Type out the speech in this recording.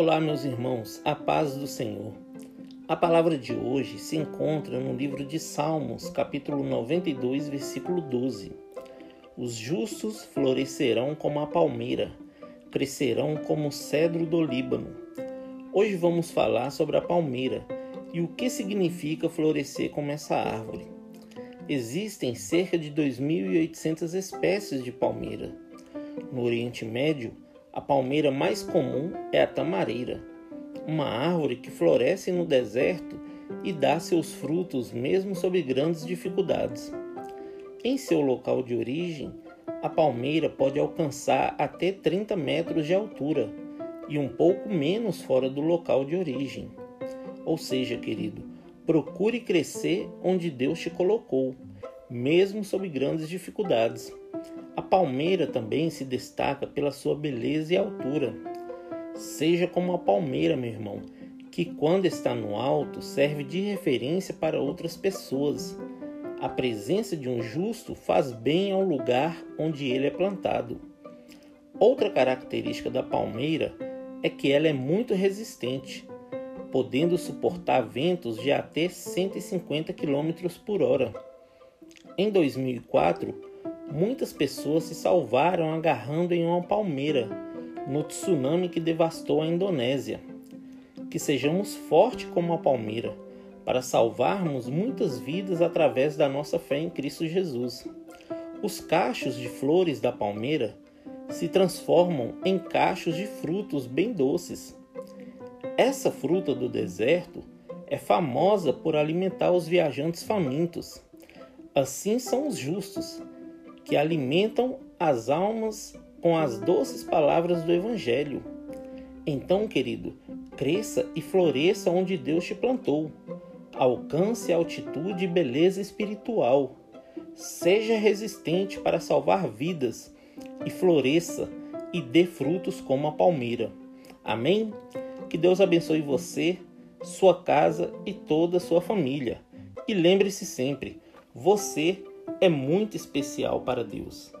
Olá, meus irmãos, a paz do Senhor. A palavra de hoje se encontra no livro de Salmos, capítulo 92, versículo 12. Os justos florescerão como a palmeira, crescerão como o cedro do Líbano. Hoje vamos falar sobre a palmeira e o que significa florescer como essa árvore. Existem cerca de 2.800 espécies de palmeira. No Oriente Médio, a palmeira mais comum é a tamareira, uma árvore que floresce no deserto e dá seus frutos mesmo sob grandes dificuldades. Em seu local de origem, a palmeira pode alcançar até 30 metros de altura e um pouco menos fora do local de origem. Ou seja, querido, procure crescer onde Deus te colocou, mesmo sob grandes dificuldades. A palmeira também se destaca pela sua beleza e altura. Seja como a palmeira, meu irmão, que quando está no alto serve de referência para outras pessoas. A presença de um justo faz bem ao lugar onde ele é plantado. Outra característica da palmeira é que ela é muito resistente, podendo suportar ventos de até 150 km por hora. Em 2004, muitas pessoas se salvaram agarrando em uma palmeira no tsunami que devastou a Indonésia. Que sejamos fortes como a palmeira para salvarmos muitas vidas através da nossa fé em Cristo Jesus. Os cachos de flores da palmeira se transformam em cachos de frutos bem doces. Essa fruta do deserto é famosa por alimentar os viajantes famintos. Assim são os justos, que alimentam as almas com as doces palavras do Evangelho. Então, querido, cresça e floresça onde Deus te plantou. Alcance altitude e beleza espiritual. Seja resistente para salvar vidas e floresça e dê frutos como a palmeira. Amém? Que Deus abençoe você, sua casa e toda a sua família. E lembre-se sempre, você é muito especial para Deus.